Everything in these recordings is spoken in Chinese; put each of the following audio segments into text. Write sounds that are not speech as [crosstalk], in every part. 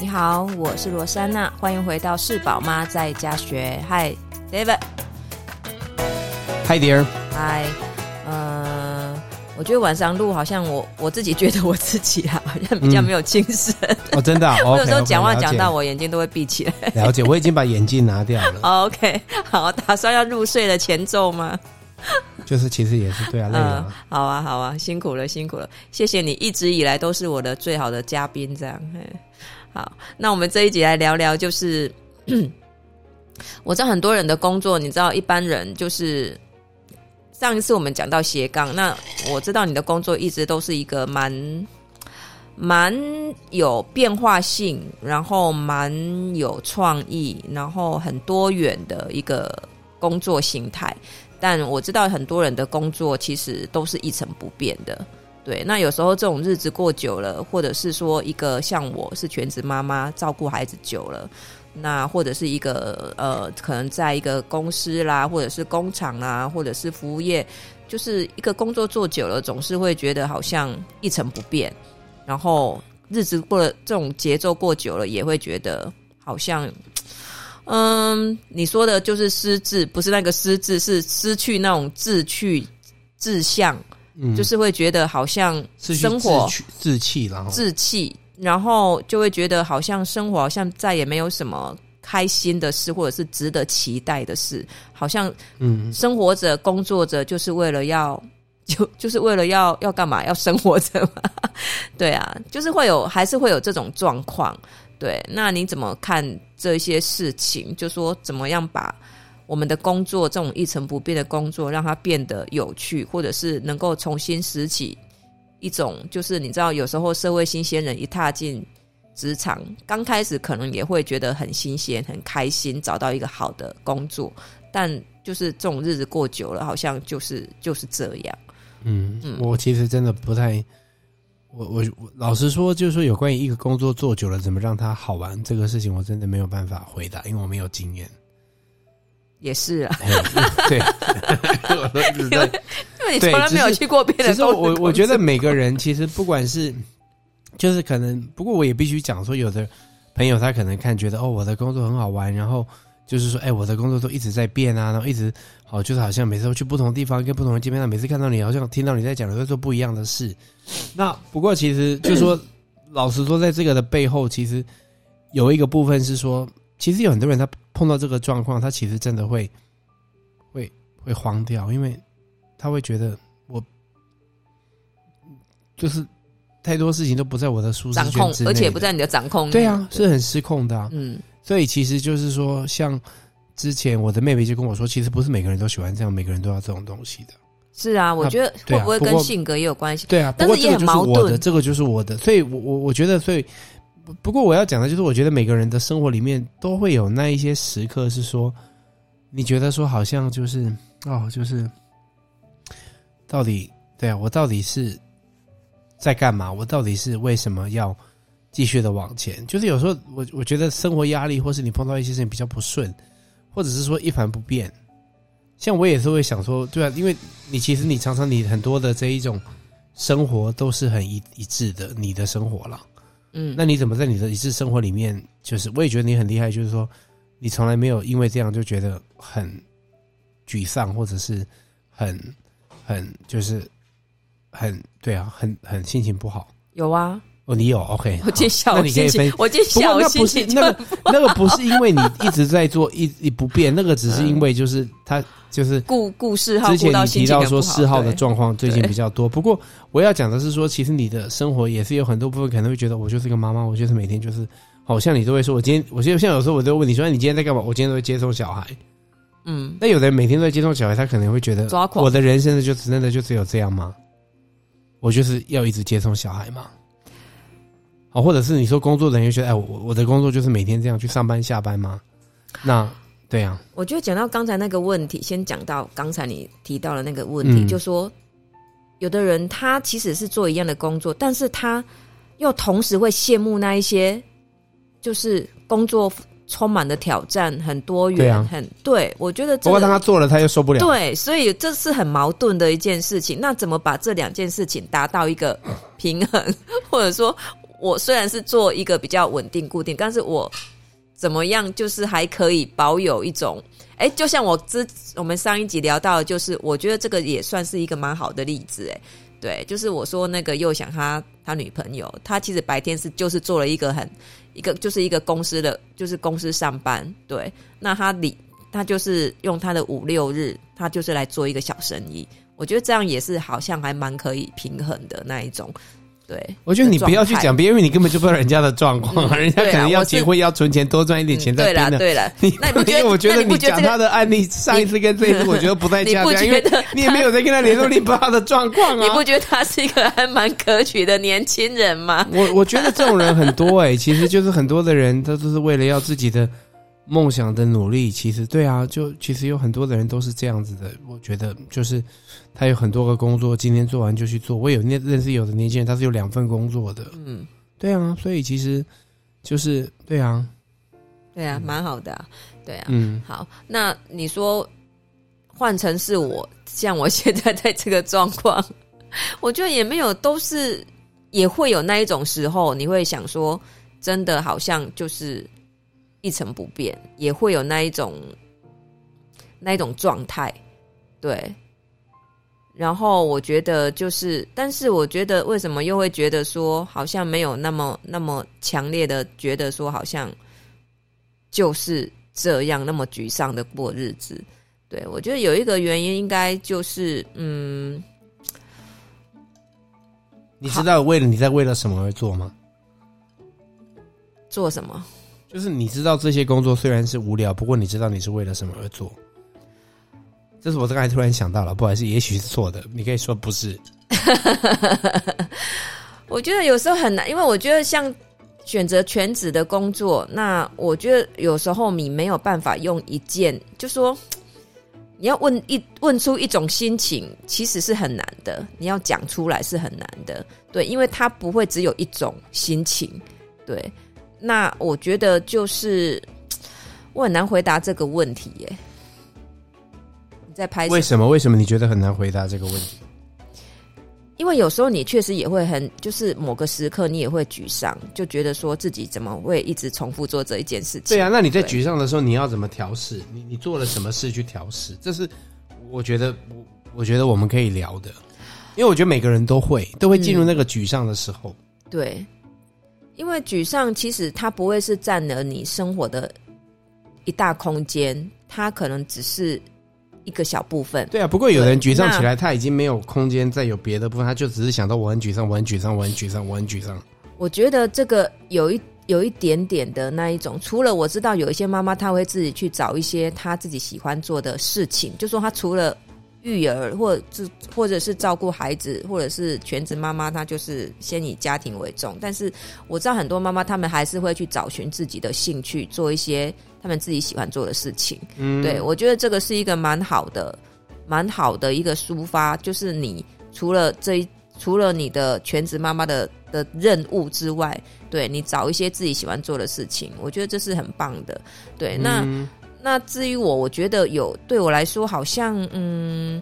你好，我是罗珊娜，欢迎回到是宝妈在家学。Hi，David。Hi dear。Hi，呃，我觉得晚上录好像我我自己觉得我自己啊，好像比较没有精神。嗯、哦，真的、啊，[laughs] 我有时候讲话讲到我眼睛都会闭起来。了解，我已经把眼镜拿掉了。[laughs] OK，好，打算要入睡的前奏吗？就是其实也是对啊，累了、嗯。好啊，好啊，辛苦了，辛苦了，谢谢你一直以来都是我的最好的嘉宾，这样。好，那我们这一集来聊聊，就是 [clears throat] 我知道很多人的工作，你知道一般人就是上一次我们讲到斜杠，那我知道你的工作一直都是一个蛮蛮有变化性，然后蛮有创意，然后很多元的一个工作形态。但我知道很多人的工作其实都是一成不变的。对，那有时候这种日子过久了，或者是说一个像我是全职妈妈，照顾孩子久了，那或者是一个呃，可能在一个公司啦，或者是工厂啊，或者是服务业，就是一个工作做久了，总是会觉得好像一成不变，然后日子过了，这种节奏过久了，也会觉得好像，嗯，你说的就是失志，不是那个失志，是失去那种志趣、志向。嗯，就是会觉得好像生活志气，然后志气，然后就会觉得好像生活好像再也没有什么开心的事，或者是值得期待的事，好像嗯，生活着工作着就是为了要 [laughs] 就就是为了要要干嘛？要生活着嘛？[laughs] 对啊，就是会有还是会有这种状况。对，那你怎么看这些事情？就说怎么样把？我们的工作这种一成不变的工作，让它变得有趣，或者是能够重新拾起一种，就是你知道，有时候社会新鲜人一踏进职场，刚开始可能也会觉得很新鲜、很开心，找到一个好的工作，但就是这种日子过久了，好像就是就是这样。嗯，嗯，我其实真的不太，我我我老实说，就是说有关于一个工作做久了，怎么让它好玩这个事情，我真的没有办法回答，因为我没有经验。也是啊，对，[laughs] 因为你从来没有去过别的。其实我我觉得每个人其实不管是，就是可能，不过我也必须讲说，有的朋友他可能看觉得哦，我的工作很好玩，然后就是说，哎，我的工作都一直在变啊，然后一直好，就是好像每次都去不同地方跟不同人见面，每次看到你，好像听到你在讲的都做不一样的事。那不过其实就是说，老实说，在这个的背后，其实有一个部分是说。其实有很多人，他碰到这个状况，他其实真的会会会慌掉，因为他会觉得我就是太多事情都不在我的舒适圈之内，而且不在你的掌控。对啊，是很失控的啊。嗯，所以其实就是说，像之前我的妹妹就跟我说，其实不是每个人都喜欢这样，每个人都要这种东西的。是啊，我觉得会不会跟性格也有关系？对啊，但是也很矛盾。这个就是我的，所以我我我觉得，所以。不过我要讲的就是，我觉得每个人的生活里面都会有那一些时刻，是说你觉得说好像就是哦，就是到底对啊，我到底是在干嘛？我到底是为什么要继续的往前？就是有时候我我觉得生活压力，或是你碰到一些事情比较不顺，或者是说一盘不变，像我也是会想说，对啊，因为你其实你常常你很多的这一种生活都是很一一致的，你的生活了。嗯，那你怎么在你的一次生活里面，就是我也觉得你很厉害，就是说你从来没有因为这样就觉得很沮丧，或者是很很就是很对啊，很很心情不好。有啊。哦，你有 OK，我今天下午心情，我今天下午心情那个那个不是因为你一直在做一一不变，那个只是因为就是他就是故故事。之前你提到说四号的状况最近比较多，不过我要讲的是说，其实你的生活也是有很多部分可能会觉得我就是个妈妈，我就是每天就是好像你都会说，我今天我现在像有时候我都问你说，你今天在干嘛？我今天都会接送小孩。嗯，那有的人每天都在接送小孩，他可能会觉得，我的人生就真的就只有这样吗？我就是要一直接送小孩吗？哦，或者是你说工作人员觉得，哎，我我的工作就是每天这样去上班下班吗？那对呀、啊。我觉得讲到刚才那个问题，先讲到刚才你提到的那个问题，嗯、就说有的人他其实是做一样的工作，但是他又同时会羡慕那一些，就是工作充满的挑战，很多元，很对。我觉得、这个，不过当他做了，他又受不了。对，所以这是很矛盾的一件事情。那怎么把这两件事情达到一个平衡，[laughs] 或者说？我虽然是做一个比较稳定固定，但是我怎么样就是还可以保有一种，哎，就像我之我们上一集聊到，就是我觉得这个也算是一个蛮好的例子，哎，对，就是我说那个又想他他女朋友，他其实白天是就是做了一个很一个就是一个公司的就是公司上班，对，那他里他就是用他的五六日，他就是来做一个小生意，我觉得这样也是好像还蛮可以平衡的那一种。对，我觉得你不要去讲别人，因为你根本就不知道人家的状况，嗯、人家可能要结婚要存钱，多赚一点钱在边的。对了，对了，那你？因为我觉得你讲他的案例，上一次跟这一次，我觉得不太恰当，因为你也没有在跟他联络，你不知道他的状况啊。你不觉得他是一个还蛮可取的年轻人吗？我我觉得这种人很多哎、欸，其实就是很多的人，他都是为了要自己的。梦想的努力，其实对啊，就其实有很多的人都是这样子的。我觉得就是他有很多个工作，今天做完就去做。我有那认识有的年轻人，他是有两份工作的。嗯，对啊，所以其实就是对啊，对啊，蛮好的啊，对啊。嗯，好，那你说换成是我，像我现在在这个状况，[laughs] 我觉得也没有，都是也会有那一种时候，你会想说，真的好像就是。一成不变，也会有那一种那一种状态，对。然后我觉得就是，但是我觉得为什么又会觉得说，好像没有那么那么强烈的觉得说，好像就是这样那么沮丧的过日子。对，我觉得有一个原因，应该就是，嗯，你知道为了你在为了什么而做吗？做什么？就是你知道这些工作虽然是无聊，不过你知道你是为了什么而做。这是我刚才突然想到了，不好意思，也许是错的，你可以说不是。[laughs] 我觉得有时候很难，因为我觉得像选择全职的工作，那我觉得有时候你没有办法用一件，就说你要问一问出一种心情，其实是很难的。你要讲出来是很难的，对，因为它不会只有一种心情，对。那我觉得就是我很难回答这个问题耶。你在拍？为什么？为什么你觉得很难回答这个问题？因为有时候你确实也会很，就是某个时刻你也会沮丧，就觉得说自己怎么会一直重复做这一件事情。对啊，那你在沮丧的时候，你要怎么调试？你你做了什么事去调试？这是我觉得我我觉得我们可以聊的，因为我觉得每个人都会都会进入那个沮丧的时候。嗯，对。因为沮丧其实它不会是占了你生活的一大空间，它可能只是一个小部分。对啊，不过有人沮丧起来，他已经没有空间再有别的部分，他就只是想到我很沮丧，我很沮丧，我很沮丧，我很沮丧。我觉得这个有一有一点点的那一种，除了我知道有一些妈妈，她会自己去找一些她自己喜欢做的事情，就说她除了。育儿，或者是或者是照顾孩子，或者是全职妈妈，她就是先以家庭为重。但是我知道很多妈妈，她们还是会去找寻自己的兴趣，做一些她们自己喜欢做的事情。嗯，对，我觉得这个是一个蛮好的、蛮好的一个抒发。就是你除了这一，除了你的全职妈妈的的任务之外，对你找一些自己喜欢做的事情，我觉得这是很棒的。对，那。嗯那至于我，我觉得有对我来说，好像嗯，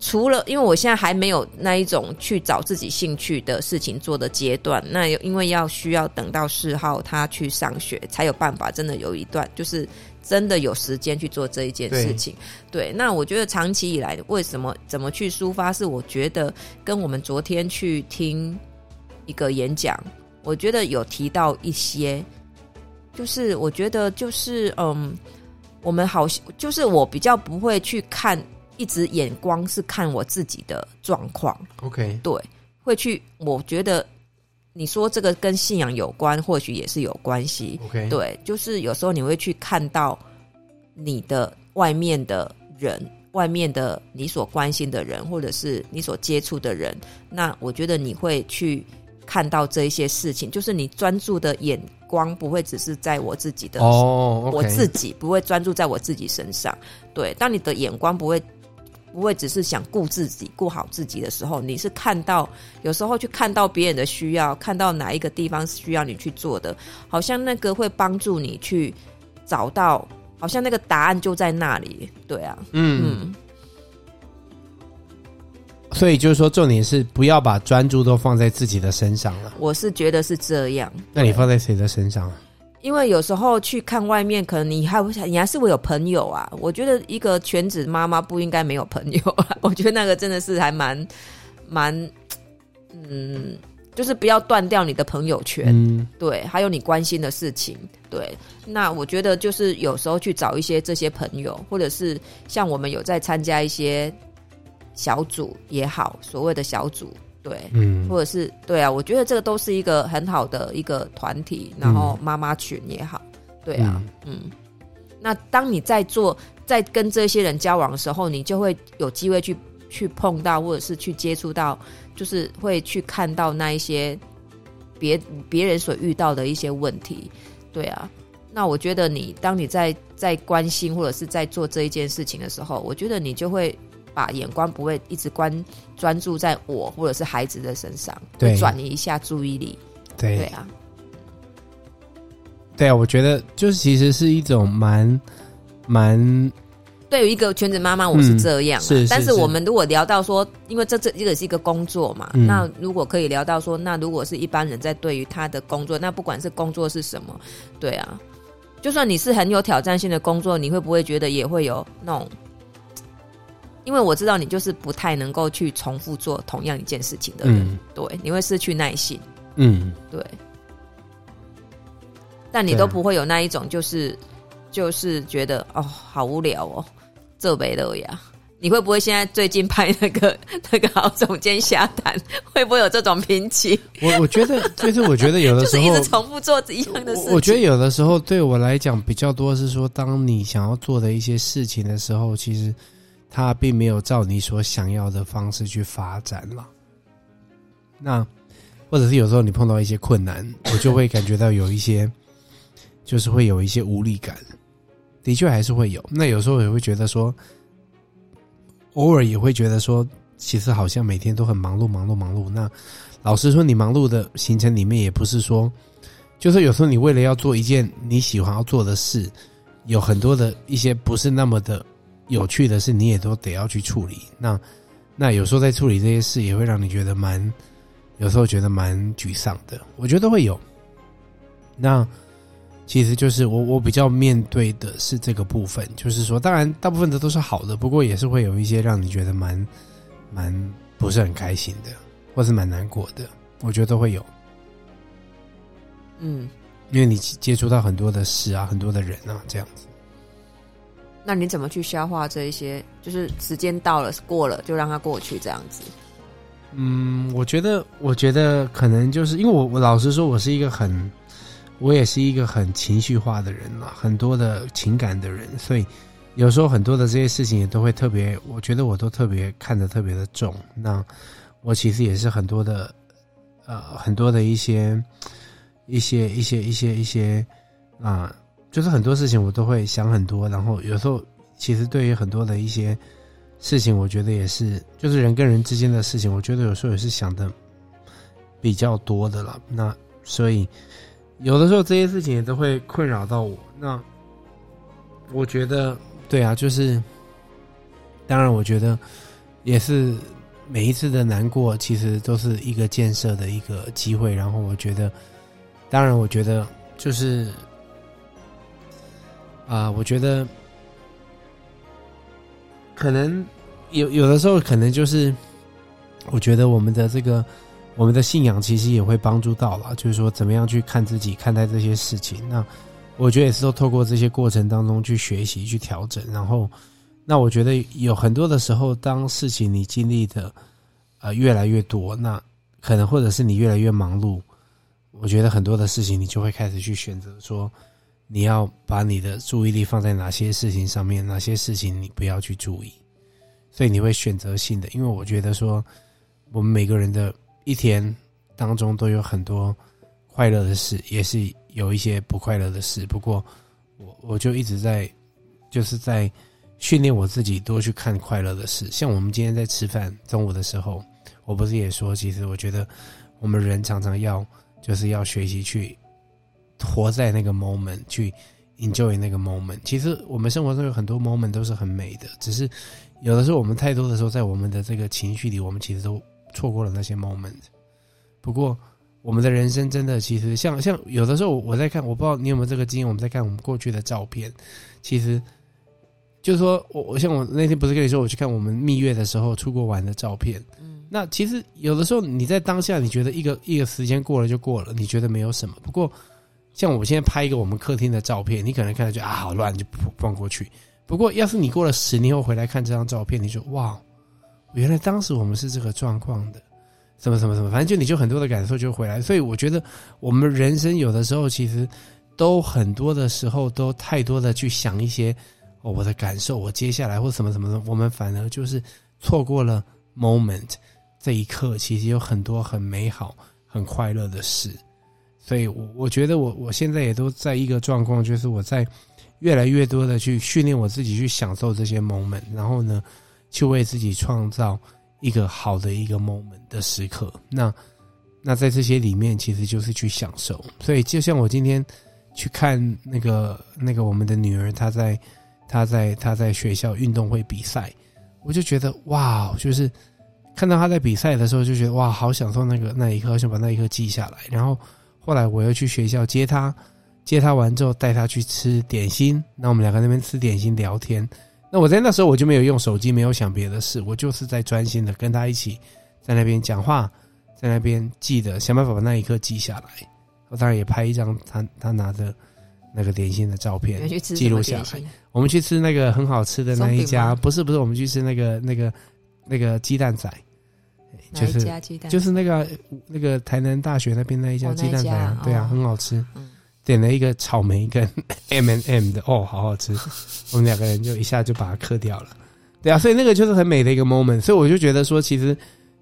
除了因为我现在还没有那一种去找自己兴趣的事情做的阶段，那因为要需要等到四号他去上学，才有办法真的有一段，就是真的有时间去做这一件事情。对，那我觉得长期以来，为什么怎么去抒发，是我觉得跟我们昨天去听一个演讲，我觉得有提到一些，就是我觉得就是嗯。我们好，就是我比较不会去看，一直眼光是看我自己的状况。OK，对，会去。我觉得你说这个跟信仰有关，或许也是有关系。OK，对，就是有时候你会去看到你的外面的人，外面的你所关心的人，或者是你所接触的人。那我觉得你会去看到这一些事情，就是你专注的眼。光不会只是在我自己的哦，oh. 我自己不会专注在我自己身上。对，当你的眼光不会不会只是想顾自己、顾好自己的时候，你是看到有时候去看到别人的需要，看到哪一个地方需要你去做的，好像那个会帮助你去找到，好像那个答案就在那里。对啊，嗯。嗯所以就是说，重点是不要把专注都放在自己的身上了。我是觉得是这样。那你放在谁的身上？因为有时候去看外面，可能你还想你还是会有朋友啊。我觉得一个全职妈妈不应该没有朋友啊。[laughs] 我觉得那个真的是还蛮蛮，嗯，就是不要断掉你的朋友圈。嗯，对，还有你关心的事情。对，那我觉得就是有时候去找一些这些朋友，或者是像我们有在参加一些小组也好，所谓的小组。对，嗯，或者是对啊，我觉得这个都是一个很好的一个团体，然后妈妈群也好，对啊，嗯，嗯，那当你在做，在跟这些人交往的时候，你就会有机会去去碰到，或者是去接触到，就是会去看到那一些别别人所遇到的一些问题，对啊，那我觉得你当你在在关心或者是在做这一件事情的时候，我觉得你就会。把眼光不会一直关专注在我或者是孩子的身上，对，转移一下注意力。对对啊，对啊，我觉得就是其实是一种蛮蛮。对于一个全职妈妈，我是这样、啊嗯。是，是，是。但是我们如果聊到说，因为这这这个是一个工作嘛、嗯，那如果可以聊到说，那如果是一般人在对于他的工作，那不管是工作是什么，对啊，就算你是很有挑战性的工作，你会不会觉得也会有那种？因为我知道你就是不太能够去重复做同样一件事情的人，嗯、对，你会失去耐性，嗯，对。但你都不会有那一种，就是就是觉得哦，好无聊哦，这没了呀。你会不会现在最近拍那个 [laughs] 那个好总监下谈，会不会有这种瓶颈？我我觉得，[laughs] 就是我觉得有的时候就是一直重复做一样的事情。我觉得有的时候对我来讲比较多是说，当你想要做的一些事情的时候，其实。他并没有照你所想要的方式去发展了。那，或者是有时候你碰到一些困难，[laughs] 我就会感觉到有一些，就是会有一些无力感。的确还是会有。那有时候也会觉得说，偶尔也会觉得说，其实好像每天都很忙碌，忙碌，忙碌。那老实说，你忙碌的行程里面，也不是说，就是有时候你为了要做一件你喜欢要做的事，有很多的一些不是那么的。有趣的是，你也都得要去处理。那那有时候在处理这些事，也会让你觉得蛮，有时候觉得蛮沮丧的。我觉得会有。那其实就是我我比较面对的是这个部分，就是说，当然大部分的都是好的，不过也是会有一些让你觉得蛮蛮不是很开心的，或是蛮难过的。我觉得都会有。嗯，因为你接触到很多的事啊，很多的人啊，这样子。那你怎么去消化这一些？就是时间到了，过了就让它过去，这样子。嗯，我觉得，我觉得可能就是因为我，我老实说，我是一个很，我也是一个很情绪化的人嘛，很多的情感的人，所以有时候很多的这些事情也都会特别，我觉得我都特别看得特别的重。那我其实也是很多的，呃，很多的一些，一些，一些，一些，一些啊。就是很多事情我都会想很多，然后有时候其实对于很多的一些事情，我觉得也是，就是人跟人之间的事情，我觉得有时候也是想的比较多的了。那所以有的时候这些事情也都会困扰到我。那我觉得，对啊，就是当然，我觉得也是每一次的难过，其实都是一个建设的一个机会。然后我觉得，当然，我觉得就是。啊、呃，我觉得可能有有的时候，可能就是我觉得我们的这个我们的信仰其实也会帮助到了，就是说怎么样去看自己、看待这些事情。那我觉得也是都透过这些过程当中去学习、去调整。然后，那我觉得有很多的时候，当事情你经历的呃越来越多，那可能或者是你越来越忙碌，我觉得很多的事情你就会开始去选择说。你要把你的注意力放在哪些事情上面？哪些事情你不要去注意？所以你会选择性的，因为我觉得说，我们每个人的一天当中都有很多快乐的事，也是有一些不快乐的事。不过，我我就一直在，就是在训练我自己多去看快乐的事。像我们今天在吃饭中午的时候，我不是也说，其实我觉得我们人常常要就是要学习去。活在那个 moment 去 enjoy 那个 moment。其实我们生活中有很多 moment 都是很美的，只是有的时候我们太多的时候在我们的这个情绪里，我们其实都错过了那些 moment。不过我们的人生真的其实像像有的时候我在看，我不知道你有没有这个经验，我们在看我们过去的照片，其实就是说我我像我那天不是跟你说我去看我们蜜月的时候出国玩的照片。嗯那其实有的时候你在当下，你觉得一个一个时间过了就过了，你觉得没有什么。不过，像我现在拍一个我们客厅的照片，你可能看到就啊好乱，就放过去。不过，要是你过了十年后回来看这张照片，你就哇，原来当时我们是这个状况的，什么什么什么，反正就你就很多的感受就回来。所以我觉得我们人生有的时候其实都很多的时候都太多的去想一些哦我的感受，我接下来或什么什么的，我们反而就是错过了 moment。这一刻其实有很多很美好、很快乐的事，所以，我我觉得我我现在也都在一个状况，就是我在越来越多的去训练我自己，去享受这些 moment，然后呢，去为自己创造一个好的一个 moment 的时刻。那那在这些里面，其实就是去享受。所以，就像我今天去看那个那个我们的女儿，她在她在她在学校运动会比赛，我就觉得哇，就是。看到她在比赛的时候，就觉得哇，好享受那个那一刻，想把那一刻记下来。然后后来我又去学校接他，接他完之后带他去吃点心。那我们两个那边吃点心聊天。那我在那时候我就没有用手机，没有想别的事，我就是在专心的跟他一起在那边讲话，在那边记得想办法把那一刻记下来。我当然也拍一张他他拿着那个点心的照片记录下来。我们去吃那个很好吃的那一家，不是不是，我们去吃那个那个那个鸡蛋仔。就是就是那个那个台南大学那边那一家鸡蛋仔，啊，对啊，很好吃。点了一个草莓跟 M and M 的，哦，好好吃。[laughs] 我们两个人就一下就把它嗑掉了。对啊，所以那个就是很美的一个 moment。所以我就觉得说，其实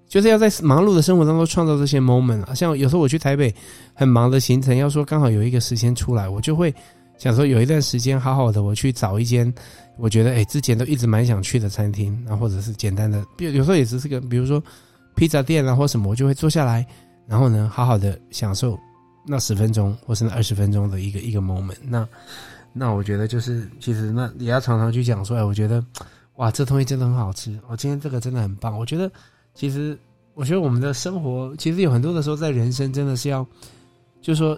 就是要在忙碌的生活当中创造这些 moment 啊。像有时候我去台北很忙的行程，要说刚好有一个时间出来，我就会想说有一段时间好好的，我去找一间我觉得哎之前都一直蛮想去的餐厅，然后或者是简单的，比如有时候也只是个，比如说。披萨店啊，或什么，我就会坐下来，然后呢，好好的享受那十分钟或是那二十分钟的一个一个 moment。那那我觉得就是，其实那也要常常去讲说，哎，我觉得哇，这东西真的很好吃，我今天这个真的很棒。我觉得其实，我觉得我们的生活其实有很多的时候，在人生真的是要，就是说，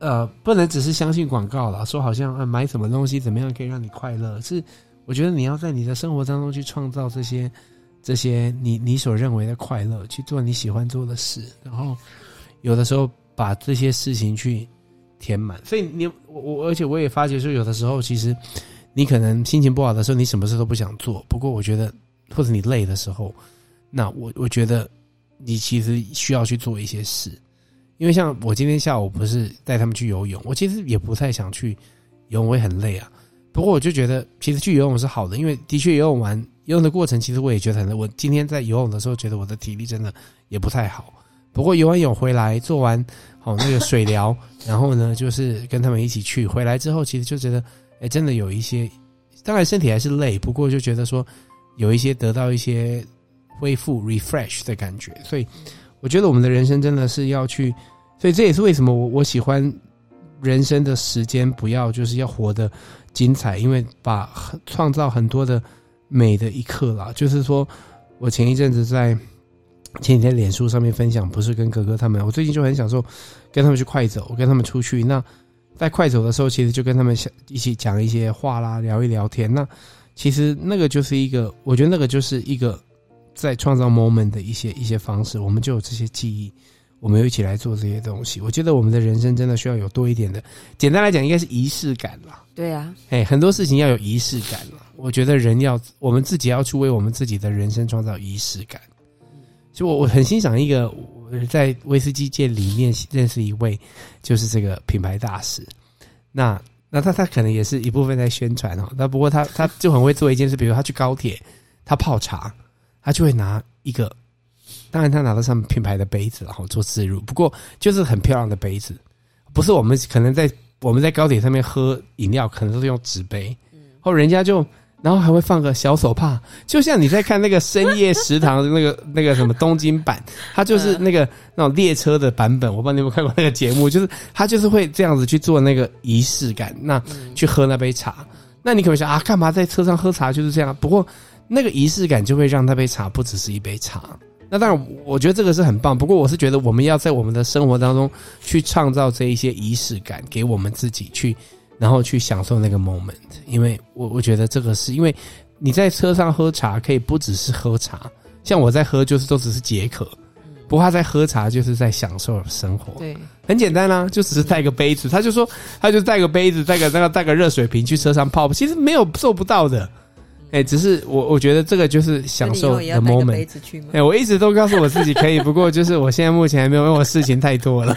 呃，不能只是相信广告了，说好像呃买什么东西怎么样可以让你快乐，是我觉得你要在你的生活当中去创造这些。这些你你所认为的快乐，去做你喜欢做的事，然后有的时候把这些事情去填满。所以你我我，而且我也发觉说，有的时候其实你可能心情不好的时候，你什么事都不想做。不过我觉得，或者你累的时候，那我我觉得你其实需要去做一些事。因为像我今天下午不是带他们去游泳，我其实也不太想去游泳，我也很累啊。不过我就觉得，其实去游泳是好的，因为的确游泳完。游泳的过程，其实我也觉得很累。我今天在游泳的时候，觉得我的体力真的也不太好。不过游完泳回来，做完好那个水疗，[laughs] 然后呢，就是跟他们一起去。回来之后，其实就觉得，哎，真的有一些，当然身体还是累，不过就觉得说，有一些得到一些恢复 refresh 的感觉。所以，我觉得我们的人生真的是要去，所以这也是为什么我我喜欢人生的时间不要就是要活得精彩，因为把创造很多的。美的一刻啦，就是说，我前一阵子在前几天脸书上面分享，不是跟哥哥他们，我最近就很享受跟他们去快走，我跟他们出去。那在快走的时候，其实就跟他们一起讲一些话啦，聊一聊天。那其实那个就是一个，我觉得那个就是一个在创造 moment 的一些一些方式，我们就有这些记忆。我们又一起来做这些东西，我觉得我们的人生真的需要有多一点的，简单来讲，应该是仪式感啦。对啊，哎，很多事情要有仪式感了。我觉得人要，我们自己要去为我们自己的人生创造仪式感。就我我很欣赏一个在威士忌界里面认识一位，就是这个品牌大使。那那他他可能也是一部分在宣传哦。那不过他他就很会做一件事，比如他去高铁，他泡茶，他就会拿一个。当然，他拿到上面品牌的杯子，然后做置入。不过，就是很漂亮的杯子，不是我们可能在我们在高铁上面喝饮料，可能都是用纸杯，或人家就然后还会放个小手帕，就像你在看那个深夜食堂的那个 [laughs] 那个什么东京版，它就是那个那种列车的版本。我不知道你有没有看过那个节目，就是他就是会这样子去做那个仪式感，那去喝那杯茶。那你可能想啊，干嘛在车上喝茶就是这样？不过那个仪式感就会让那杯茶不只是一杯茶。那当然，我觉得这个是很棒。不过我是觉得我们要在我们的生活当中去创造这一些仪式感，给我们自己去。然后去享受那个 moment，因为我我觉得这个是因为你在车上喝茶可以不只是喝茶，像我在喝就是都只是解渴，不怕在喝茶就是在享受生活。对，很简单啊，就只是带个杯子，他就说他就带个杯子，带个那个带个热水瓶去车上泡，其实没有做不到的。哎，只是我我觉得这个就是享受的 moment。哎，我一直都告诉我自己可以，不过就是我现在目前还没有，因为我事情太多了。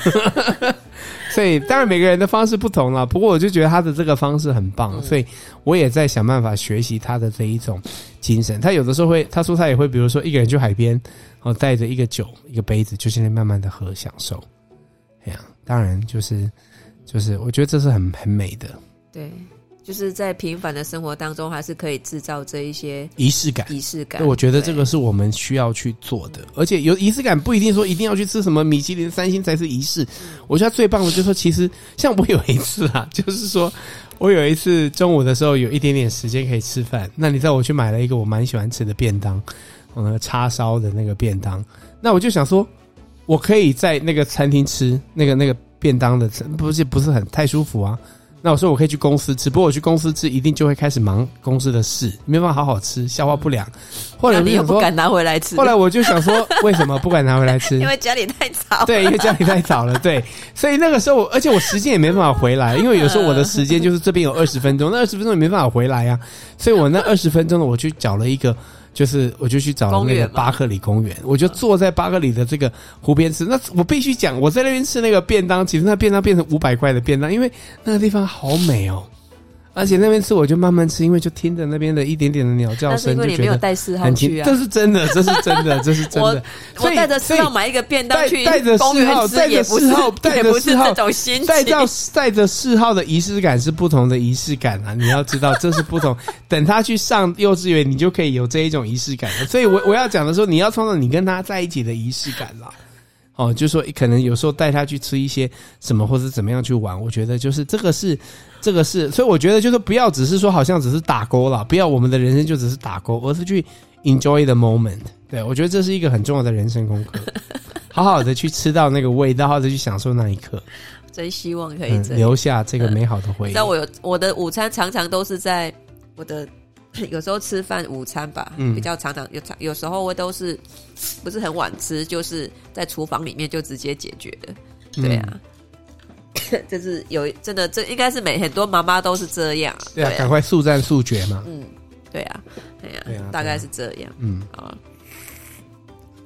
[laughs] 所以当然每个人的方式不同了，不过我就觉得他的这个方式很棒，所以我也在想办法学习他的这一种精神。他有的时候会，他说他也会，比如说一个人去海边，然后带着一个酒、一个杯子，就现在慢慢的喝，享受。哎呀，当然就是就是，我觉得这是很很美的。对。就是在平凡的生活当中，还是可以制造这一些仪式感。仪式感，我觉得这个是我们需要去做的。而且有仪式感，不一定说一定要去吃什么米其林三星才是仪式。我觉得最棒的就是说，其实像我有一次啊，[laughs] 就是说我有一次中午的时候有一点点时间可以吃饭，那你知道我去买了一个我蛮喜欢吃的便当，那个，叉烧的那个便当。那我就想说，我可以在那个餐厅吃那个那个便当的，不是不是很太舒服啊。那我说我可以去公司吃，不过我去公司吃一定就会开始忙公司的事，没办法好好吃，消化不良。后来我就想说，不敢拿回来吃。后来我就想说，为什么不敢拿回来吃？[laughs] 因为家里太吵。对，[laughs] 因为家里太吵了。对，所以那个时候我，而且我时间也没办法回来，因为有时候我的时间就是这边有二十分钟，那二十分钟也没办法回来呀、啊。所以我那二十分钟呢，我去找了一个。就是我就去找那个巴克里公园，我就坐在巴克里的这个湖边吃。那我必须讲，我在那边吃那个便当，其实那便当变成五百块的便当，因为那个地方好美哦。而且那边吃我就慢慢吃，因为就听着那边的一点点的鸟叫声，就觉得很轻。[laughs] 这是真的，这是真的，这是真的。我带着四号买一个便当去带着四号，带着四号，[laughs] 带着四号，带着带着四号的仪式感是不同的仪式感啊！你要知道这是不同。[laughs] 等他去上幼稚园，你就可以有这一种仪式感了。所以我我要讲的时候，你要创造你跟他在一起的仪式感啦。哦，就是说可能有时候带他去吃一些什么，或者怎么样去玩，我觉得就是这个是，这个是，所以我觉得就是不要只是说好像只是打勾了，不要我们的人生就只是打勾，而是去 enjoy the moment。对，我觉得这是一个很重要的人生功课，[laughs] 好好的去吃到那个味道，好好的去享受那一刻。真希望可以、嗯、留下这个美好的回忆。那、嗯、我有我的午餐常常都是在我的。有时候吃饭午餐吧，嗯、比较常常有常有时候我都是不是很晚吃，就是在厨房里面就直接解决的，对啊，嗯、[laughs] 这是有真的这应该是每很多妈妈都是这样，对啊，赶、啊、快速战速决嘛，嗯，对啊，对啊，大概是这样，嗯。啊，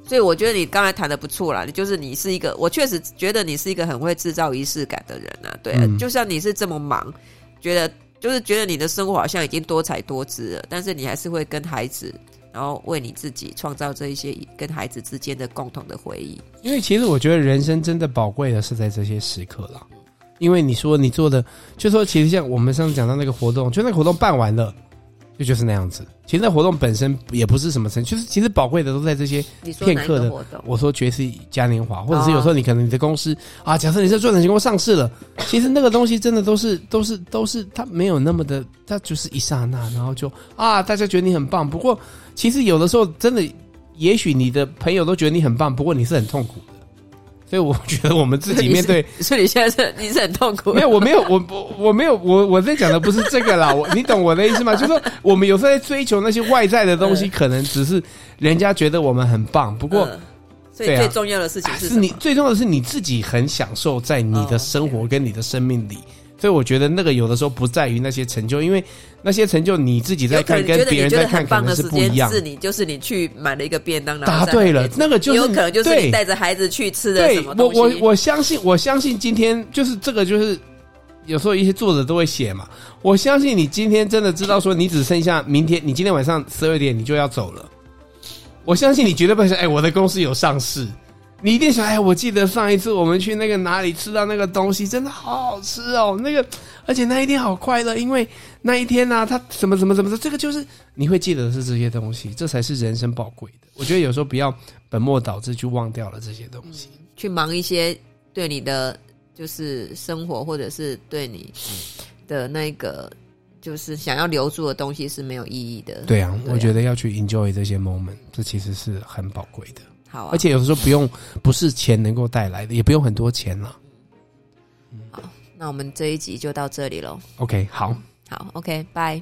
所以我觉得你刚才谈的不错啦，你就是你是一个，我确实觉得你是一个很会制造仪式感的人啊，对啊，嗯、就像你是这么忙，觉得。就是觉得你的生活好像已经多彩多姿了，但是你还是会跟孩子，然后为你自己创造这一些跟孩子之间的共同的回忆。因为其实我觉得人生真的宝贵的是在这些时刻了，因为你说你做的，就说其实像我们上次讲到那个活动，就那个活动办完了。就就是那样子，其实那活动本身也不是什么成，就是其实宝贵的都在这些片刻的。活动我说爵士嘉年华，或者是有时候你可能你的公司啊，假设你在赚钱公司上市了，其实那个东西真的都是都是都是它没有那么的，它就是一刹那，然后就啊，大家觉得你很棒。不过其实有的时候真的，也许你的朋友都觉得你很棒，不过你是很痛苦的。所以我觉得我们自己面对，所以你现在是你是很痛苦。没有，我没有，我我我没有，我我在讲的不是这个啦。我你懂我的意思吗？就是说我们有时候在追求那些外在的东西，可能只是人家觉得我们很棒。不过，所以最重要的事情是，是你最重要的是你自己很享受在你的生活跟你的生命里。所以我觉得那个有的时候不在于那些成就，因为那些成就你自己在看，跟别人在看可能是不一样。是你就是你去买了一个便当，答对了，那个就是有可能就是你带着孩子去吃的什么东西。对，我我我相信，我相信今天就是这个，就是有时候一些作者都会写嘛。我相信你今天真的知道说，你只剩下明天，你今天晚上十二点你就要走了。我相信你绝对不会说，哎，我的公司有上市。你一定想，哎，我记得上一次我们去那个哪里吃到那个东西，真的好好吃哦。那个，而且那一天好快乐，因为那一天呢、啊，他什么什么什么的，这个就是你会记得的是这些东西，这才是人生宝贵的。我觉得有时候不要本末倒置去忘掉了这些东西，嗯、去忙一些对你的就是生活，或者是对你的那个就是想要留住的东西是没有意义的。对啊，对啊，我觉得要去 enjoy 这些 moment，这其实是很宝贵的。好、啊，而且有的时候不用，不是钱能够带来的，也不用很多钱了。好，那我们这一集就到这里喽。OK，好，好，OK，拜。